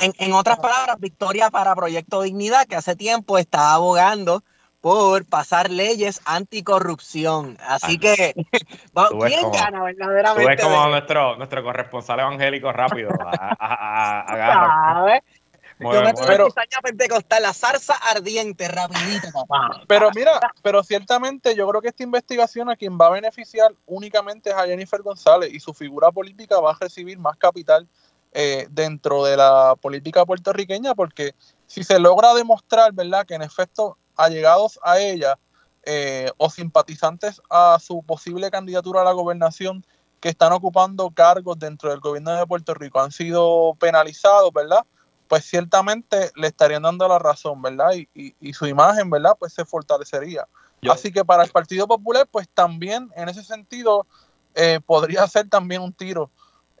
S3: en, en otras palabras, Victoria para Proyecto Dignidad, que hace tiempo está abogando por pasar leyes anticorrupción. Así que, ¿quién gana verdaderamente?
S1: Tú ves como nuestro, nuestro corresponsal evangélico rápido agarra.
S3: Yo me pero, pentecostal, la zarza ardiente, rapidito, papá.
S4: Pero mira, pero ciertamente yo creo que esta investigación a quien va a beneficiar únicamente es a Jennifer González y su figura política va a recibir más capital eh, dentro de la política puertorriqueña porque si se logra demostrar, ¿verdad?, que en efecto allegados a ella eh, o simpatizantes a su posible candidatura a la gobernación que están ocupando cargos dentro del gobierno de Puerto Rico han sido penalizados, ¿verdad? Pues ciertamente le estarían dando la razón, ¿verdad? Y, su imagen, ¿verdad? Pues se fortalecería. Así que para el Partido Popular, pues también en ese sentido eh, podría ser también un tiro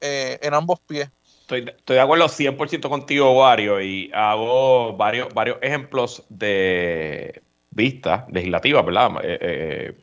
S4: eh, en ambos pies.
S1: Estoy, de acuerdo 100% contigo, Wario, y hago varios, varios ejemplos de vistas legislativas, ¿verdad? Eh, eh,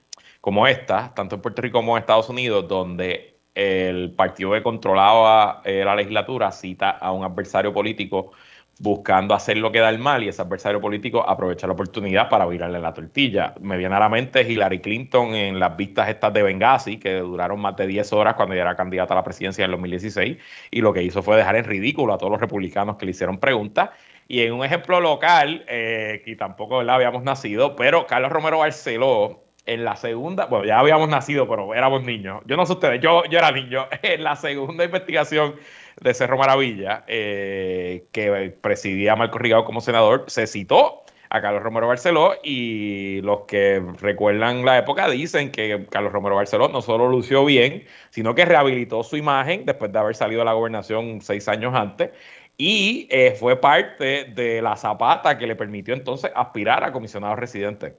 S1: como esta, tanto en Puerto Rico como en Estados Unidos, donde el partido que controlaba eh, la legislatura cita a un adversario político buscando hacer lo que da el mal y ese adversario político aprovecha la oportunidad para virarle la tortilla. Me viene a la mente Hillary Clinton en las vistas estas de Benghazi, que duraron más de 10 horas cuando ella era candidata a la presidencia en el 2016, y lo que hizo fue dejar en ridículo a todos los republicanos que le hicieron preguntas. Y en un ejemplo local, eh, que tampoco la habíamos nacido, pero Carlos Romero Barceló, en la segunda, bueno, ya habíamos nacido, pero éramos niños. Yo no sé ustedes, yo, yo era niño. En la segunda investigación de Cerro Maravilla, eh, que presidía Marco Rigado como senador, se citó a Carlos Romero Barceló y los que recuerdan la época dicen que Carlos Romero Barceló no solo lució bien, sino que rehabilitó su imagen después de haber salido a la gobernación seis años antes y eh, fue parte de la zapata que le permitió entonces aspirar a comisionado residente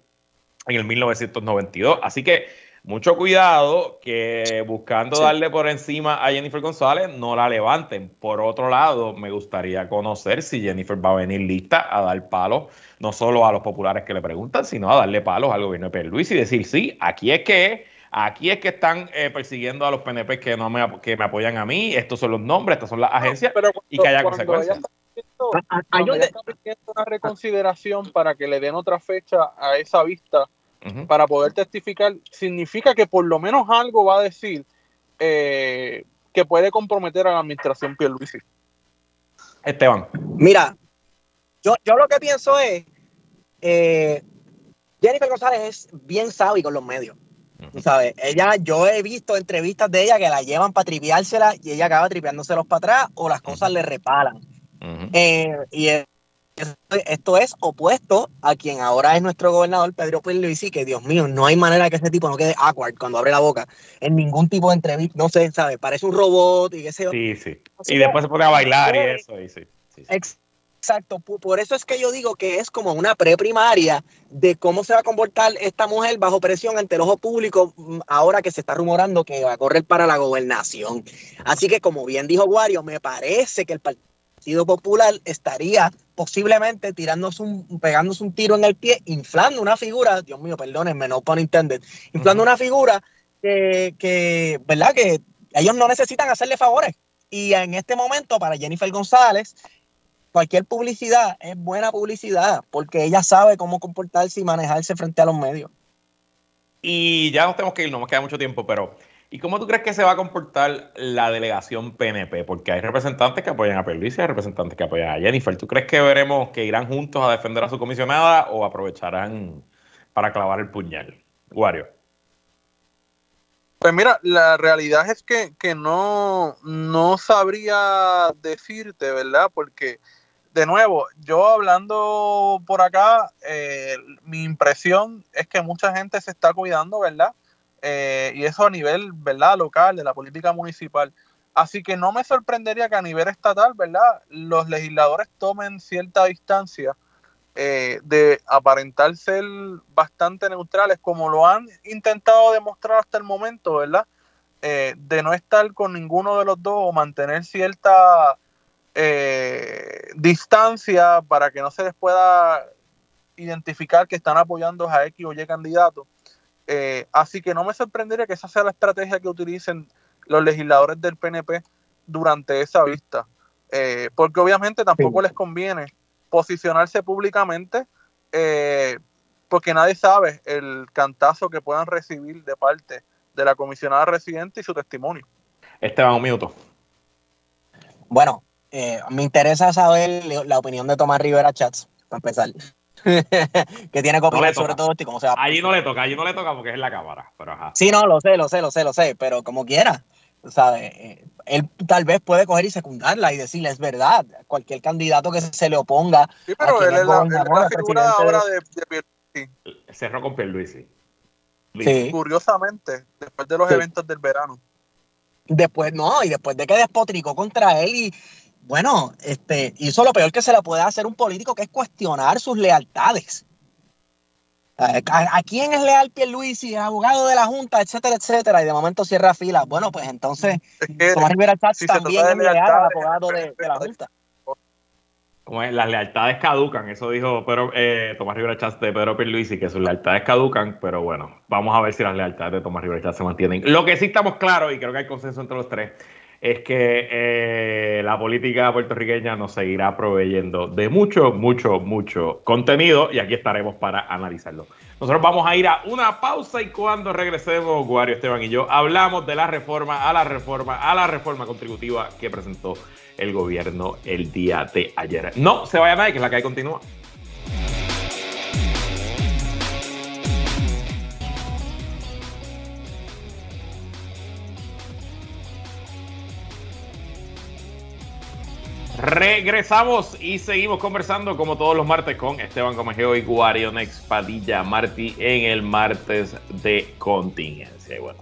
S1: en el 1992. Así que mucho cuidado que buscando darle por encima a Jennifer González no la levanten. Por otro lado, me gustaría conocer si Jennifer va a venir lista a dar palos, no solo a los populares que le preguntan, sino a darle palos al gobierno de Luis y decir, sí, aquí es que aquí es que están eh, persiguiendo a los PNP que no me, que me apoyan a mí, estos son los nombres, estas son las agencias, y que haya consecuencias.
S4: Hay una reconsideración para que le den otra fecha a esa vista para poder testificar, significa que por lo menos algo va a decir eh, que puede comprometer a la administración Pierluisi.
S1: Esteban.
S3: Mira, yo, yo lo que pienso es, eh, Jennifer González es bien sabia con los medios. ¿Sabes? Ella, yo he visto entrevistas de ella que la llevan para triviársela y ella acaba tripeándoselos para atrás o las cosas le repalan. Eh, y esto es opuesto a quien ahora es nuestro gobernador Pedro Pierluisi, que Dios mío, no hay manera que ese tipo no quede awkward cuando abre la boca en ningún tipo de entrevista, no sé, ¿sabes? Parece un robot y qué sé yo.
S1: Sí, sí. y después se pone a bailar y eso, y sí.
S3: Exacto, por eso es que yo digo que es como una preprimaria de cómo se va a comportar esta mujer bajo presión ante el ojo público mm, ahora que se está rumorando que va a correr para la gobernación. Así que como bien dijo Wario, me parece que el partido Popular estaría posiblemente tirándose un, pegándose un tiro en el pie, inflando una figura, Dios mío, perdónenme, no pun intended, inflando una figura que, ¿verdad? Que ellos no necesitan hacerle favores. Y en este momento, para Jennifer González, cualquier publicidad es buena publicidad, porque ella sabe cómo comportarse y manejarse frente a los medios.
S1: Y ya nos tenemos que ir, no nos queda mucho tiempo, pero ¿Y cómo tú crees que se va a comportar la delegación PNP? Porque hay representantes que apoyan a Pierluisi y hay representantes que apoyan a Jennifer. ¿Tú crees que veremos que irán juntos a defender a su comisionada o aprovecharán para clavar el puñal? Wario.
S4: Pues mira, la realidad es que, no, no sabría decirte, ¿verdad? Porque, de nuevo, yo hablando por acá, eh, mi impresión es que mucha gente se está cuidando, ¿verdad? Eh, y eso a nivel, ¿verdad?, local, de la política municipal. Así que no me sorprendería que a nivel estatal, ¿verdad?, los legisladores tomen cierta distancia eh, de aparentar ser bastante neutrales, como lo han intentado demostrar hasta el momento, ¿verdad? Eh, de no estar con ninguno de los dos o mantener cierta distancia para que no se les pueda identificar que están apoyando a X o Y candidato. Eh, así que no me sorprendería que esa sea la estrategia que utilicen los legisladores del PNP durante esa vista. Eh, porque obviamente tampoco les conviene posicionarse públicamente eh, porque nadie sabe el cantazo que puedan recibir de parte de la comisionada residente y su testimonio.
S1: Esteban, un minuto.
S3: Bueno, me interesa saber la opinión de Tomás Rivera Chats, para empezar. que tiene copia sobre todo esto y cómo se va.
S1: Allí no le toca, allí no le toca porque es en la cámara, pero ajá.
S3: Sí, no, lo sé, lo sé, lo sé, lo sé, pero como quiera, ¿sabes? Eh, él tal vez puede coger y secundarla y decirle, es verdad, cualquier candidato que se le oponga.
S4: Sí, pero él es la, figura ahora de,
S1: de Cerró con Pierluisi.
S4: Sí. Curiosamente, después de los eventos del verano.
S3: Después, no, y después de que despotricó contra él y bueno, este, hizo lo peor que se le puede hacer un político, que es cuestionar sus lealtades. ¿A, quién es leal Pierluisi? abogado de la Junta, etcétera, etcétera. Y de momento cierra fila. Bueno, pues entonces Tomás Rivera Chats también es leal al abogado de, la Junta.
S1: Como es, las lealtades caducan, eso dijo pero, eh, Tomás Rivera Chats de Pedro Pierluisi, que sus lealtades caducan, pero bueno, vamos a ver si las lealtades de Tomás Rivera Chats se mantienen. Lo que sí estamos claros, y creo que hay consenso entre los tres, es que eh, la política puertorriqueña nos seguirá proveyendo de mucho, mucho, mucho contenido y aquí estaremos para analizarlo. Nosotros vamos a ir a una pausa y cuando regresemos, Guario, Esteban y yo hablamos de la reforma a la reforma a la reforma contributiva que presentó el gobierno el día de ayer. No se vaya nadie, que la hay continúa. Regresamos y seguimos conversando como todos los martes con Esteban Comejeo y Guarionex Padilla Martí en el martes de contingencia. Y bueno,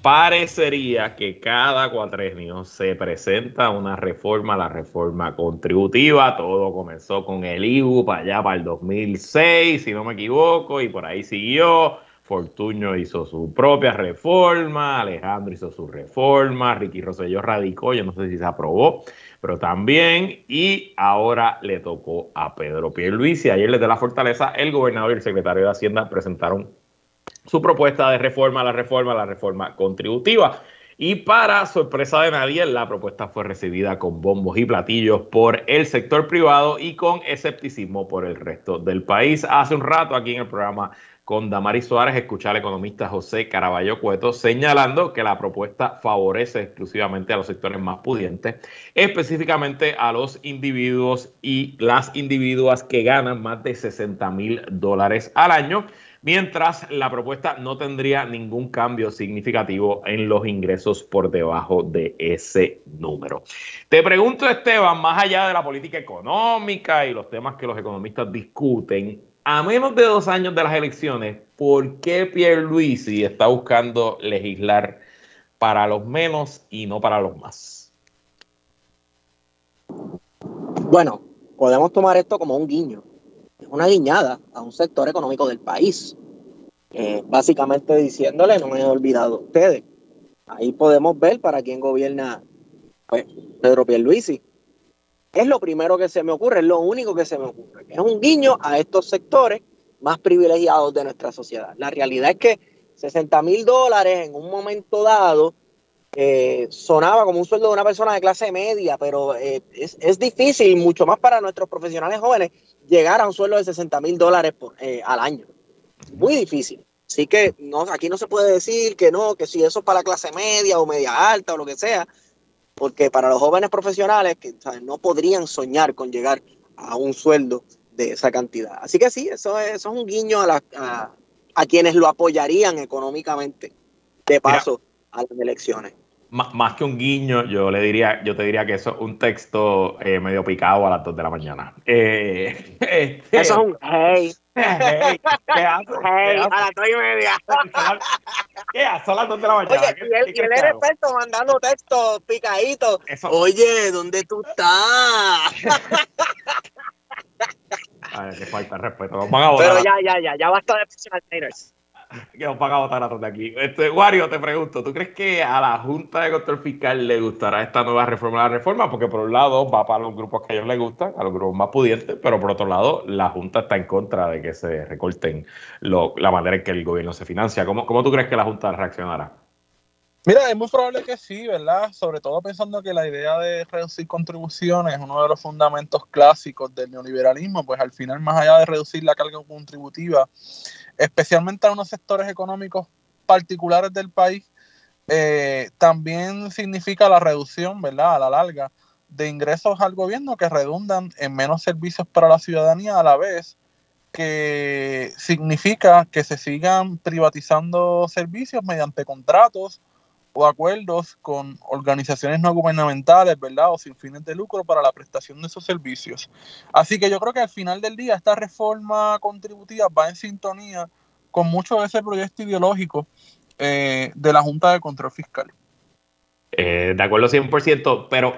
S1: parecería que cada cuatrenio se presenta una reforma, la reforma contributiva. Todo comenzó con el IBU para allá, para el 2006, si no me equivoco, y por ahí siguió Fortuño hizo su propia reforma, Alejandro hizo su reforma, Ricky Rosselló radicó, yo no sé si se aprobó, pero también, y ahora le tocó a Pedro Pierluisi. Ayer desde la Fortaleza, el gobernador y el secretario de Hacienda presentaron su propuesta de reforma, la reforma, la reforma contributiva. Y para sorpresa de nadie, la propuesta fue recibida con bombos y platillos por el sector privado y con escepticismo por el resto del país. Hace un rato aquí en el programa con Damaris Suárez, escuchar al economista José Caraballo Cueto señalando que la propuesta favorece exclusivamente a los sectores más pudientes, específicamente a los individuos y las individuas que ganan más de 60 mil dólares al año mientras la propuesta no tendría ningún cambio significativo en los ingresos por debajo de ese número. Te pregunto, Esteban, más allá de la política económica y los temas que los economistas discuten, a menos de dos años de las elecciones, ¿por qué Pierre Luisi está buscando legislar para los menos y no para los más?
S3: Bueno, podemos tomar esto como un guiño una guiñada a un sector económico del país. Básicamente diciéndole, no me he olvidado de ustedes. Ahí podemos ver para quién gobierna pues, Pedro Pierluisi. Es lo primero que se me ocurre, es lo único que se me ocurre. Es un guiño a estos sectores más privilegiados de nuestra sociedad. La realidad es que 60 mil dólares en un momento dado eh, sonaba como un sueldo de una persona de clase media, pero eh, es, es, difícil, mucho más para nuestros profesionales jóvenes, llegar a un sueldo de 60 mil dólares eh, al año. Muy difícil. Así que no, aquí no se puede decir que no, que si eso es para la clase media o media alta o lo que sea, porque para los jóvenes profesionales que no podrían soñar con llegar a un sueldo de esa cantidad. Así que sí, eso es, eso es un guiño a, a, a, quienes lo apoyarían económicamente de paso a las elecciones
S1: más, que un guiño, yo le diría, yo te diría que eso es un texto eh, medio picado a las 2 de la mañana. Eh,
S3: este, eso es un hey. hey, ¿qué? Hey, a las 2 y media.
S1: ¿Qué haces? Son las 2 de la mañana.
S3: Oye, y él, y él es experto mandando textos picaditos. Oye, ¿dónde tú estás?
S1: Ay, que falta de respeto.
S3: Vamos a Pero ya, ya, ya, ya basta de personal trainers
S1: que nos van a votar de aquí. Este, Wario, te pregunto, ¿tú crees que a la Junta de Control Fiscal le gustará esta nueva reforma la reforma? Porque por un lado va para los grupos que a ellos les gustan, a los grupos más pudientes, pero por otro lado la Junta está en contra de que se recorten la manera en que el gobierno se financia. ¿Cómo, ¿Cómo tú crees que la Junta reaccionará?
S4: Mira, es muy probable que sí, ¿verdad? Sobre todo pensando que la idea de reducir contribuciones es uno de los fundamentos clásicos del neoliberalismo, pues al final, más allá de reducir la carga contributiva, especialmente a unos sectores económicos particulares del país, eh, también significa la reducción, ¿verdad? A la larga, de ingresos al gobierno que redundan en menos servicios para la ciudadanía a la vez que significa que se sigan privatizando servicios mediante contratos o acuerdos con organizaciones no gubernamentales, ¿verdad? O sin fines de lucro para la prestación de esos servicios. Así que yo creo que al final del día esta reforma contributiva va en sintonía con mucho de ese proyecto ideológico eh, de la Junta de Control Fiscal.
S1: Eh, de acuerdo 100%, pero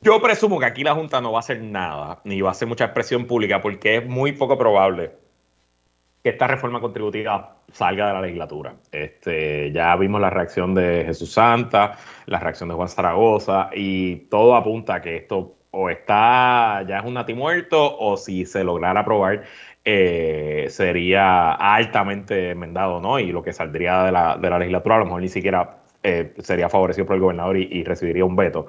S1: yo presumo que aquí la Junta no va a hacer nada, ni va a hacer mucha expresión pública, porque es muy poco probable que esta reforma contributiva salga de la legislatura. Este, ya vimos la reacción de Jesús Santa, la reacción de Juan Zaragoza, y todo apunta a que esto o está, ya es un natimuerto, o si se lograra aprobar, eh, sería altamente enmendado, ¿no? Y lo que saldría de la, de la legislatura a lo mejor ni siquiera eh, sería favorecido por el gobernador y recibiría un veto.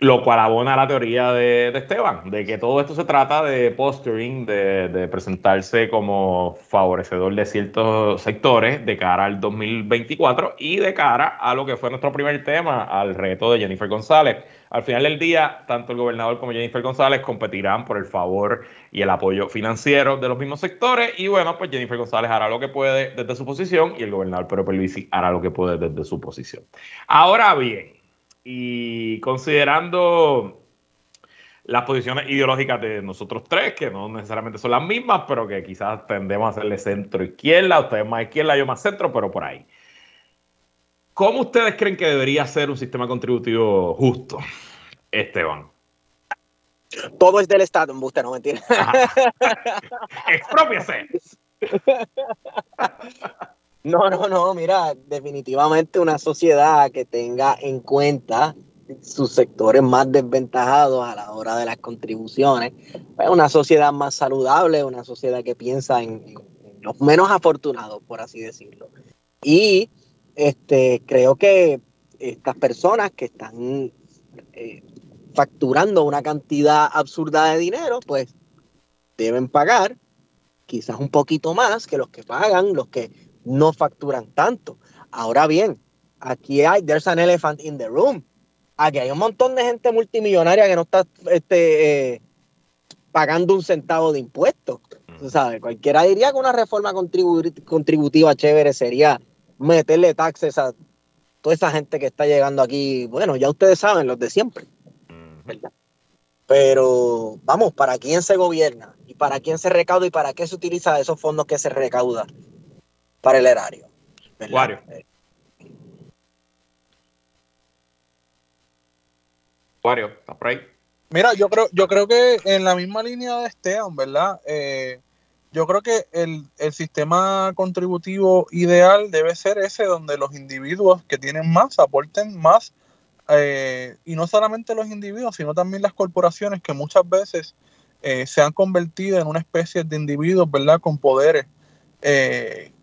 S1: Lo cual abona la teoría de, Esteban, de que todo esto se trata de posturing, de, presentarse como favorecedor de ciertos sectores de cara al 2024 y de cara a lo que fue nuestro primer tema, al reto de Jennifer González. Al final del día, tanto el gobernador como Jennifer González competirán por el favor y el apoyo financiero de los mismos sectores y bueno, pues Jennifer González hará lo que puede desde su posición y el gobernador Pedro Pierluisi hará lo que puede desde su posición. Ahora bien, y considerando las posiciones ideológicas de nosotros tres, que no necesariamente son las mismas, pero que quizás tendemos a hacerle centro izquierda, ustedes más izquierda, yo más centro, pero por ahí. ¿Cómo ustedes creen que debería ser un sistema contributivo justo, Esteban?
S3: Todo es del Estado, en usted no mentira.
S1: Expropiase.
S3: No, no, no, mira, definitivamente una sociedad que tenga en cuenta sus sectores más desventajados a la hora de las contribuciones, es pues una sociedad más saludable, una sociedad que piensa en, los menos afortunados, por así decirlo. Y este, creo que estas personas que están eh, facturando una cantidad absurda de dinero, pues deben pagar quizás un poquito más que los que pagan, los que no facturan tanto. Ahora bien, aquí hay, there's an elephant in the room. Aquí hay un montón de gente multimillonaria que no está este, eh, pagando un centavo de impuestos. Tú sabes, cualquiera diría que una reforma contributiva chévere sería meterle taxes a toda esa gente que está llegando aquí. Bueno, ya ustedes saben, los de siempre. Pero vamos, ¿para quién se gobierna? ¿Y para quién se recauda? ¿Y para qué se utiliza esos fondos que se recauda? Para el erario.
S1: Wario. Wario, ¿estás por ahí?
S4: Mira, yo creo, yo creo que en la misma línea de Esteban, ¿verdad? Eh, yo creo que el, sistema contributivo ideal debe ser ese donde los individuos que tienen más aporten más, eh, y no solamente los individuos, sino también las corporaciones que muchas veces eh, se han convertido en una especie de individuos, ¿verdad? Con poderes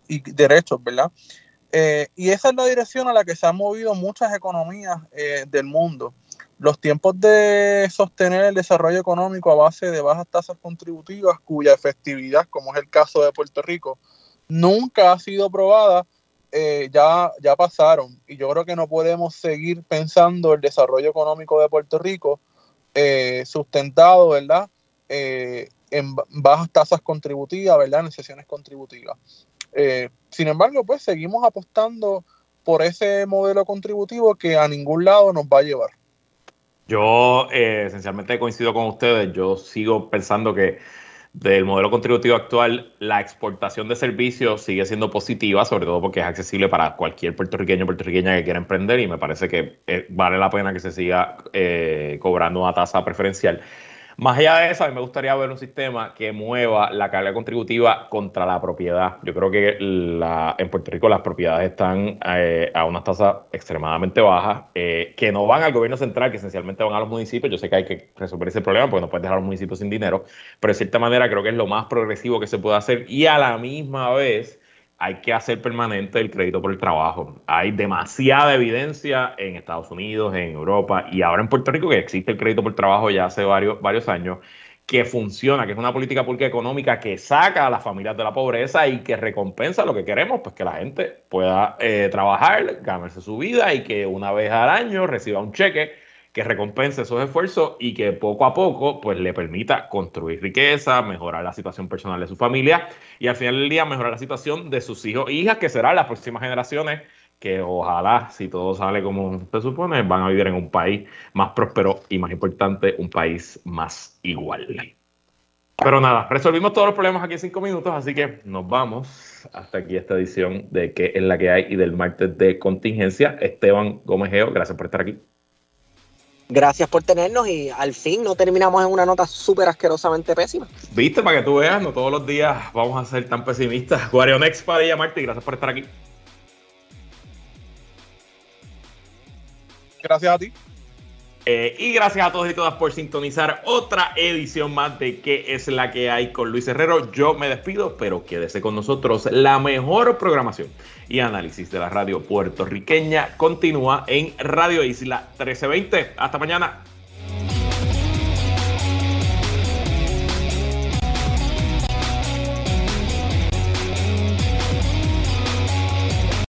S4: y derechos, ¿verdad? Eh, y esa es la dirección a la que se han movido muchas economías eh, del mundo. Los tiempos de sostener el desarrollo económico a base de bajas tasas contributivas, cuya efectividad, como es el caso de Puerto Rico, nunca ha sido probada, eh, ya, ya pasaron. Y yo creo que no podemos seguir pensando el desarrollo económico de Puerto Rico sustentado, ¿verdad? en bajas tasas contributivas, ¿verdad? En sesiones contributivas. Eh, sin embargo, pues seguimos apostando por ese modelo contributivo que a ningún lado nos va a llevar.
S1: Yo eh, esencialmente coincido con ustedes. Yo sigo pensando que del modelo contributivo actual, la exportación de servicios sigue siendo positiva, sobre todo porque es accesible para cualquier puertorriqueño o puertorriqueña que quiera emprender y me parece que eh, vale la pena que se siga cobrando una tasa preferencial. Más allá de eso, a mí me gustaría ver un sistema que mueva la carga contributiva contra la propiedad. Yo creo que en Puerto Rico las propiedades están eh, a unas tasas extremadamente bajas, eh, que no van al gobierno central, que esencialmente van a los municipios. Yo sé que hay que resolver ese problema porque no puedes dejar a los municipios sin dinero, pero de cierta manera creo que es lo más progresivo que se puede hacer y a la misma vez hay que hacer permanente el crédito por el trabajo. Hay demasiada evidencia en Estados Unidos, en Europa y ahora en Puerto Rico que existe el crédito por trabajo ya hace varios, varios años que funciona, que es una política pública económica que saca a las familias de la pobreza y que recompensa lo que queremos, pues que la gente pueda eh, trabajar, ganarse su vida y que una vez al año reciba un cheque que recompense esos esfuerzos y que poco a poco pues le permita construir riqueza, mejorar la situación personal de su familia y al final del día mejorar la situación de sus hijos e hijas, que serán las próximas generaciones que ojalá, si todo sale como se supone, van a vivir en un país más próspero y más importante, un país más igual. Pero nada, resolvimos todos los problemas aquí en cinco minutos, así que nos vamos hasta aquí esta edición de qué es la que hay y del martes de contingencia. Esteban Gómez Geo, gracias por estar aquí.
S3: Gracias por tenernos y al fin no terminamos en una nota súper asquerosamente pésima.
S1: Viste, para que tú veas, no todos los días vamos a ser tan pesimistas. Guarionex para llamarte y gracias por estar aquí.
S4: Gracias a ti.
S1: Eh, y gracias a todos y todas por sintonizar otra edición más de ¿Qué es la que hay con Luis Herrero? Yo me despido, pero quédese con nosotros. La mejor programación y análisis de la radio puertorriqueña continúa en Radio Isla 1320. Hasta mañana.